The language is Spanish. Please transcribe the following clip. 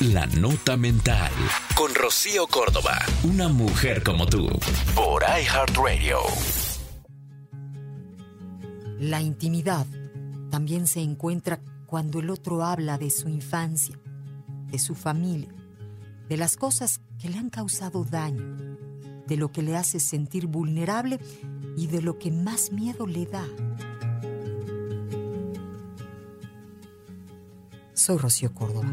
La Nota Mental. Con Rocío Córdoba. Una mujer como tú. Por iHeartRadio. La intimidad también se encuentra cuando el otro habla de su infancia, de su familia, de las cosas que le han causado daño, de lo que le hace sentir vulnerable y de lo que más miedo le da. Soy Rocío Córdoba.